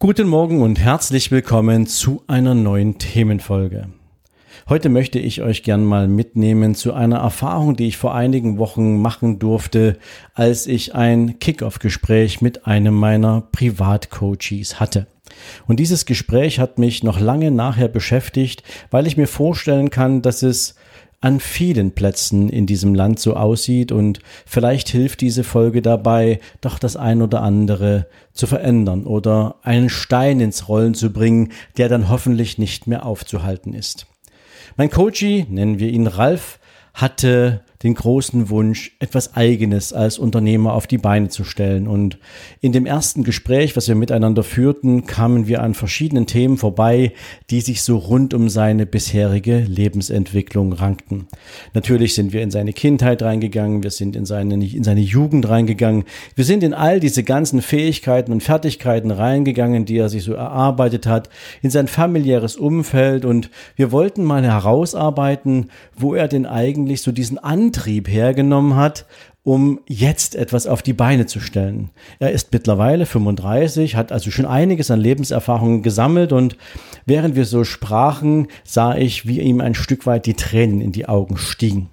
Guten Morgen und herzlich willkommen zu einer neuen Themenfolge. Heute möchte ich euch gern mal mitnehmen zu einer Erfahrung, die ich vor einigen Wochen machen durfte, als ich ein Kickoff-Gespräch mit einem meiner Privatcoaches hatte. Und dieses Gespräch hat mich noch lange nachher beschäftigt, weil ich mir vorstellen kann, dass es an vielen Plätzen in diesem Land so aussieht und vielleicht hilft diese Folge dabei, doch das ein oder andere zu verändern oder einen Stein ins Rollen zu bringen, der dann hoffentlich nicht mehr aufzuhalten ist. Mein Coachie, nennen wir ihn Ralf, hatte den großen Wunsch, etwas Eigenes als Unternehmer auf die Beine zu stellen. Und in dem ersten Gespräch, was wir miteinander führten, kamen wir an verschiedenen Themen vorbei, die sich so rund um seine bisherige Lebensentwicklung rankten. Natürlich sind wir in seine Kindheit reingegangen, wir sind in seine, in seine Jugend reingegangen, wir sind in all diese ganzen Fähigkeiten und Fertigkeiten reingegangen, die er sich so erarbeitet hat, in sein familiäres Umfeld und wir wollten mal herausarbeiten, wo er denn eigentlich so diesen An Antrieb hergenommen hat, um jetzt etwas auf die Beine zu stellen. Er ist mittlerweile 35, hat also schon einiges an Lebenserfahrungen gesammelt und während wir so sprachen, sah ich, wie ihm ein Stück weit die Tränen in die Augen stiegen.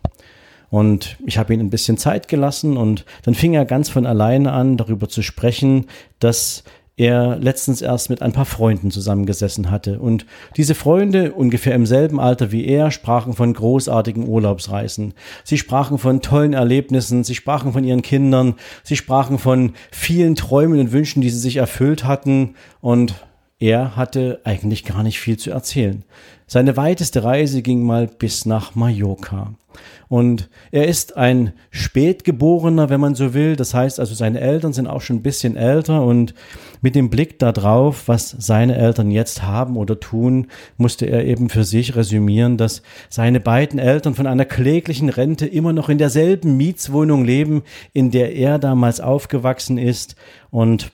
Und ich habe ihn ein bisschen Zeit gelassen und dann fing er ganz von alleine an, darüber zu sprechen, dass er letztens erst mit ein paar Freunden zusammengesessen hatte. Und diese Freunde, ungefähr im selben Alter wie er, sprachen von großartigen Urlaubsreisen. Sie sprachen von tollen Erlebnissen, sie sprachen von ihren Kindern, sie sprachen von vielen Träumen und Wünschen, die sie sich erfüllt hatten. Und er hatte eigentlich gar nicht viel zu erzählen. Seine weiteste Reise ging mal bis nach Mallorca. Und er ist ein Spätgeborener, wenn man so will. Das heißt also, seine Eltern sind auch schon ein bisschen älter und mit dem Blick darauf, was seine Eltern jetzt haben oder tun, musste er eben für sich resümieren, dass seine beiden Eltern von einer kläglichen Rente immer noch in derselben Mietswohnung leben, in der er damals aufgewachsen ist und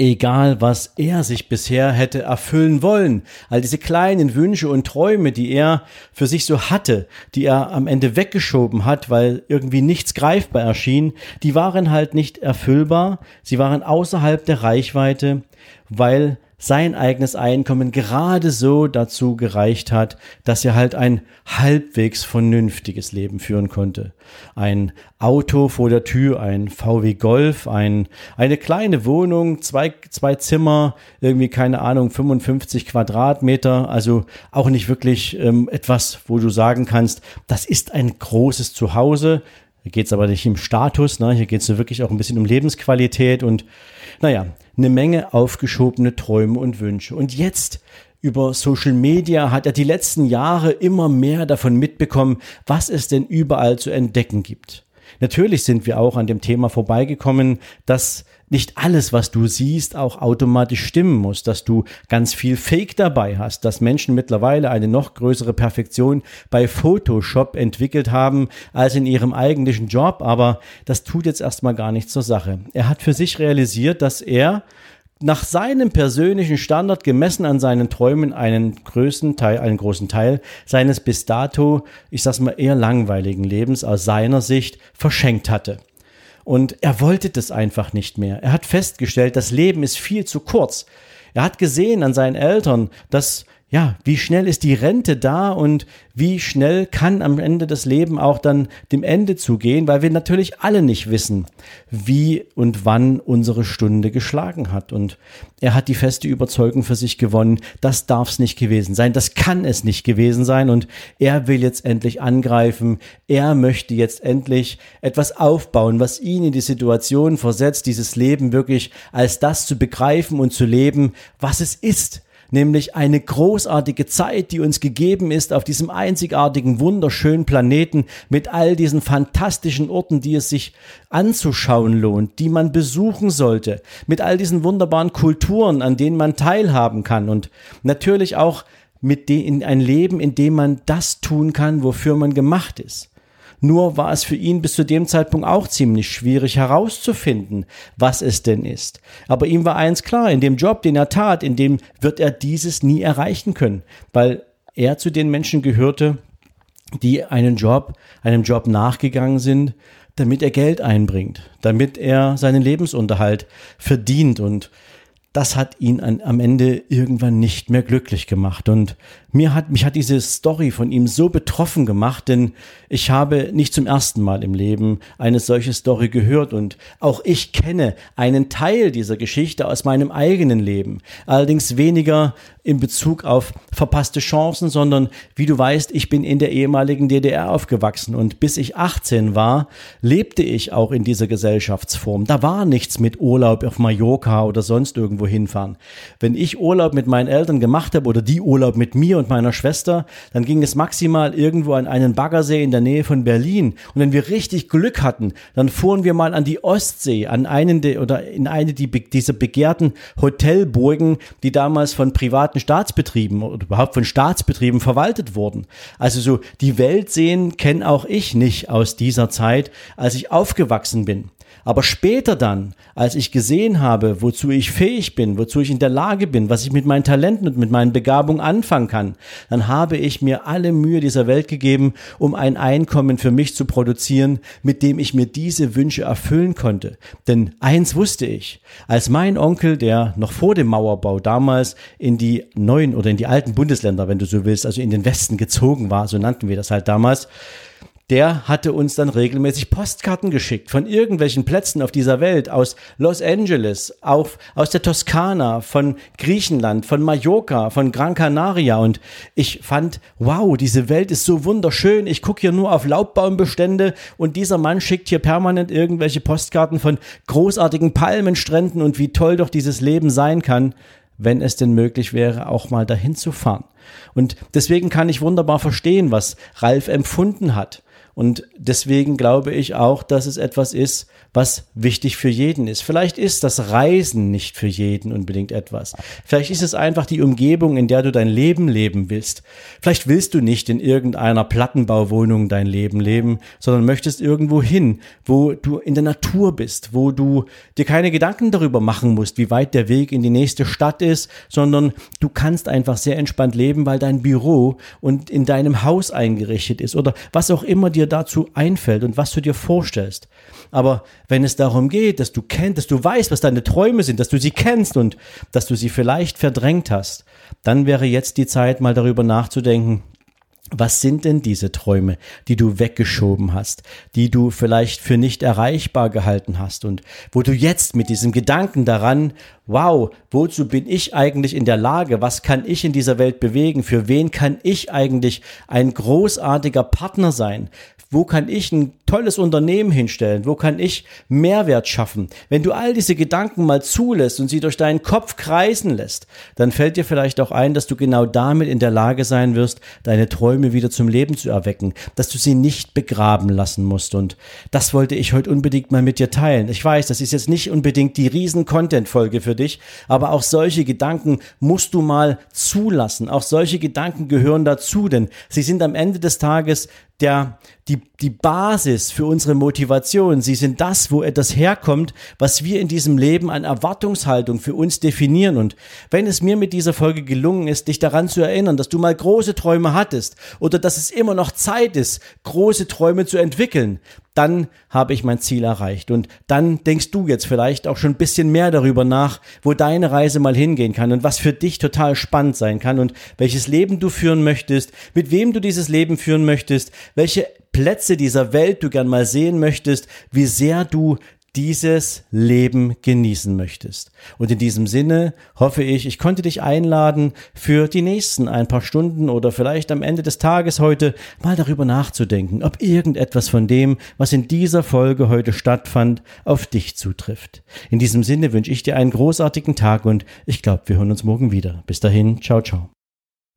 egal was er sich bisher hätte erfüllen wollen, all diese kleinen Wünsche und Träume, die er für sich so hatte, die er am Ende weggeschoben hat, weil irgendwie nichts greifbar erschien, die waren halt nicht erfüllbar, sie waren außerhalb der Reichweite, weil sein eigenes Einkommen gerade so dazu gereicht hat, dass er halt ein halbwegs vernünftiges Leben führen konnte. Ein Auto vor der Tür, ein VW Golf, ein, eine kleine Wohnung, zwei, zwei Zimmer, irgendwie keine Ahnung, 55 Quadratmeter, also auch nicht wirklich ähm, etwas, wo du sagen kannst, das ist ein großes Zuhause. Hier geht es aber nicht im Status, ne? hier geht es wirklich auch ein bisschen um Lebensqualität und naja, eine Menge aufgeschobene Träume und Wünsche. Und jetzt über Social Media hat er die letzten Jahre immer mehr davon mitbekommen, was es denn überall zu entdecken gibt. Natürlich sind wir auch an dem Thema vorbeigekommen, dass nicht alles, was du siehst, auch automatisch stimmen muss, dass du ganz viel Fake dabei hast, dass Menschen mittlerweile eine noch größere Perfektion bei Photoshop entwickelt haben als in ihrem eigentlichen Job, aber das tut jetzt erstmal gar nichts zur Sache. Er hat für sich realisiert, dass er nach seinem persönlichen Standard gemessen an seinen Träumen einen größten Teil, einen großen Teil seines bis dato, ich sag's mal, eher langweiligen Lebens aus seiner Sicht verschenkt hatte. Und er wollte das einfach nicht mehr. Er hat festgestellt, das Leben ist viel zu kurz. Er hat gesehen an seinen Eltern, dass ja, wie schnell ist die Rente da und wie schnell kann am Ende das Leben auch dann dem Ende zugehen, weil wir natürlich alle nicht wissen, wie und wann unsere Stunde geschlagen hat. Und er hat die feste Überzeugung für sich gewonnen, das darf es nicht gewesen sein, das kann es nicht gewesen sein und er will jetzt endlich angreifen, er möchte jetzt endlich etwas aufbauen, was ihn in die Situation versetzt, dieses Leben wirklich als das zu begreifen und zu leben, was es ist nämlich eine großartige Zeit, die uns gegeben ist auf diesem einzigartigen, wunderschönen Planeten mit all diesen fantastischen Orten, die es sich anzuschauen lohnt, die man besuchen sollte, mit all diesen wunderbaren Kulturen, an denen man teilhaben kann und natürlich auch mit de in ein Leben, in dem man das tun kann, wofür man gemacht ist. Nur war es für ihn bis zu dem Zeitpunkt auch ziemlich schwierig herauszufinden, was es denn ist. Aber ihm war eins klar, in dem Job, den er tat, in dem wird er dieses nie erreichen können, weil er zu den Menschen gehörte, die einen Job, einem Job nachgegangen sind, damit er Geld einbringt, damit er seinen Lebensunterhalt verdient und das hat ihn an, am Ende irgendwann nicht mehr glücklich gemacht. Und mir hat, mich hat diese Story von ihm so betroffen gemacht, denn ich habe nicht zum ersten Mal im Leben eine solche Story gehört und auch ich kenne einen Teil dieser Geschichte aus meinem eigenen Leben. Allerdings weniger in Bezug auf verpasste Chancen, sondern wie du weißt, ich bin in der ehemaligen DDR aufgewachsen und bis ich 18 war, lebte ich auch in dieser Gesellschaftsform. Da war nichts mit Urlaub auf Mallorca oder sonst irgendwo hinfahren. Wenn ich Urlaub mit meinen Eltern gemacht habe oder die Urlaub mit mir und meiner Schwester, dann ging es maximal irgendwo an einen Baggersee in der Nähe von Berlin. Und wenn wir richtig Glück hatten, dann fuhren wir mal an die Ostsee, an einen de, oder in eine die, dieser begehrten Hotelburgen, die damals von privaten Staatsbetrieben oder überhaupt von Staatsbetrieben verwaltet wurden. Also so die Welt sehen kenne auch ich nicht aus dieser Zeit, als ich aufgewachsen bin. Aber später dann, als ich gesehen habe, wozu ich fähig bin, wozu ich in der Lage bin, was ich mit meinen Talenten und mit meinen Begabungen anfangen kann, dann habe ich mir alle Mühe dieser Welt gegeben, um ein Einkommen für mich zu produzieren, mit dem ich mir diese Wünsche erfüllen konnte. Denn eins wusste ich, als mein Onkel, der noch vor dem Mauerbau damals in die neuen oder in die alten Bundesländer, wenn du so willst, also in den Westen gezogen war, so nannten wir das halt damals, der hatte uns dann regelmäßig Postkarten geschickt von irgendwelchen Plätzen auf dieser Welt, aus Los Angeles, auf, aus der Toskana, von Griechenland, von Mallorca, von Gran Canaria. Und ich fand, wow, diese Welt ist so wunderschön. Ich gucke hier nur auf Laubbaumbestände und dieser Mann schickt hier permanent irgendwelche Postkarten von großartigen Palmenstränden und wie toll doch dieses Leben sein kann wenn es denn möglich wäre, auch mal dahin zu fahren. Und deswegen kann ich wunderbar verstehen, was Ralf empfunden hat. Und deswegen glaube ich auch, dass es etwas ist, was wichtig für jeden ist. Vielleicht ist das Reisen nicht für jeden unbedingt etwas. Vielleicht ist es einfach die Umgebung, in der du dein Leben leben willst. Vielleicht willst du nicht in irgendeiner Plattenbauwohnung dein Leben leben, sondern möchtest irgendwo hin, wo du in der Natur bist, wo du dir keine Gedanken darüber machen musst, wie weit der Weg in die nächste Stadt ist, sondern du kannst einfach sehr entspannt leben, weil dein Büro und in deinem Haus eingerichtet ist oder was auch immer dir dazu einfällt und was du dir vorstellst. Aber wenn es darum geht, dass du kennst, dass du weißt, was deine Träume sind, dass du sie kennst und dass du sie vielleicht verdrängt hast, dann wäre jetzt die Zeit, mal darüber nachzudenken, was sind denn diese Träume, die du weggeschoben hast, die du vielleicht für nicht erreichbar gehalten hast und wo du jetzt mit diesem Gedanken daran, wow, wozu bin ich eigentlich in der Lage, was kann ich in dieser Welt bewegen, für wen kann ich eigentlich ein großartiger Partner sein, wo kann ich ein tolles Unternehmen hinstellen? Wo kann ich Mehrwert schaffen? Wenn du all diese Gedanken mal zulässt und sie durch deinen Kopf kreisen lässt, dann fällt dir vielleicht auch ein, dass du genau damit in der Lage sein wirst, deine Träume wieder zum Leben zu erwecken, dass du sie nicht begraben lassen musst. Und das wollte ich heute unbedingt mal mit dir teilen. Ich weiß, das ist jetzt nicht unbedingt die Riesen-Content-Folge für dich, aber auch solche Gedanken musst du mal zulassen. Auch solche Gedanken gehören dazu, denn sie sind am Ende des Tages der, die, die Basis für unsere Motivation. Sie sind das, wo etwas herkommt, was wir in diesem Leben an Erwartungshaltung für uns definieren. Und wenn es mir mit dieser Folge gelungen ist, dich daran zu erinnern, dass du mal große Träume hattest oder dass es immer noch Zeit ist, große Träume zu entwickeln, dann habe ich mein Ziel erreicht. Und dann denkst du jetzt vielleicht auch schon ein bisschen mehr darüber nach, wo deine Reise mal hingehen kann und was für dich total spannend sein kann und welches Leben du führen möchtest, mit wem du dieses Leben führen möchtest, welche Plätze dieser Welt du gern mal sehen möchtest, wie sehr du dieses Leben genießen möchtest. Und in diesem Sinne hoffe ich, ich konnte dich einladen, für die nächsten ein paar Stunden oder vielleicht am Ende des Tages heute mal darüber nachzudenken, ob irgendetwas von dem, was in dieser Folge heute stattfand, auf dich zutrifft. In diesem Sinne wünsche ich dir einen großartigen Tag und ich glaube, wir hören uns morgen wieder. Bis dahin, ciao, ciao.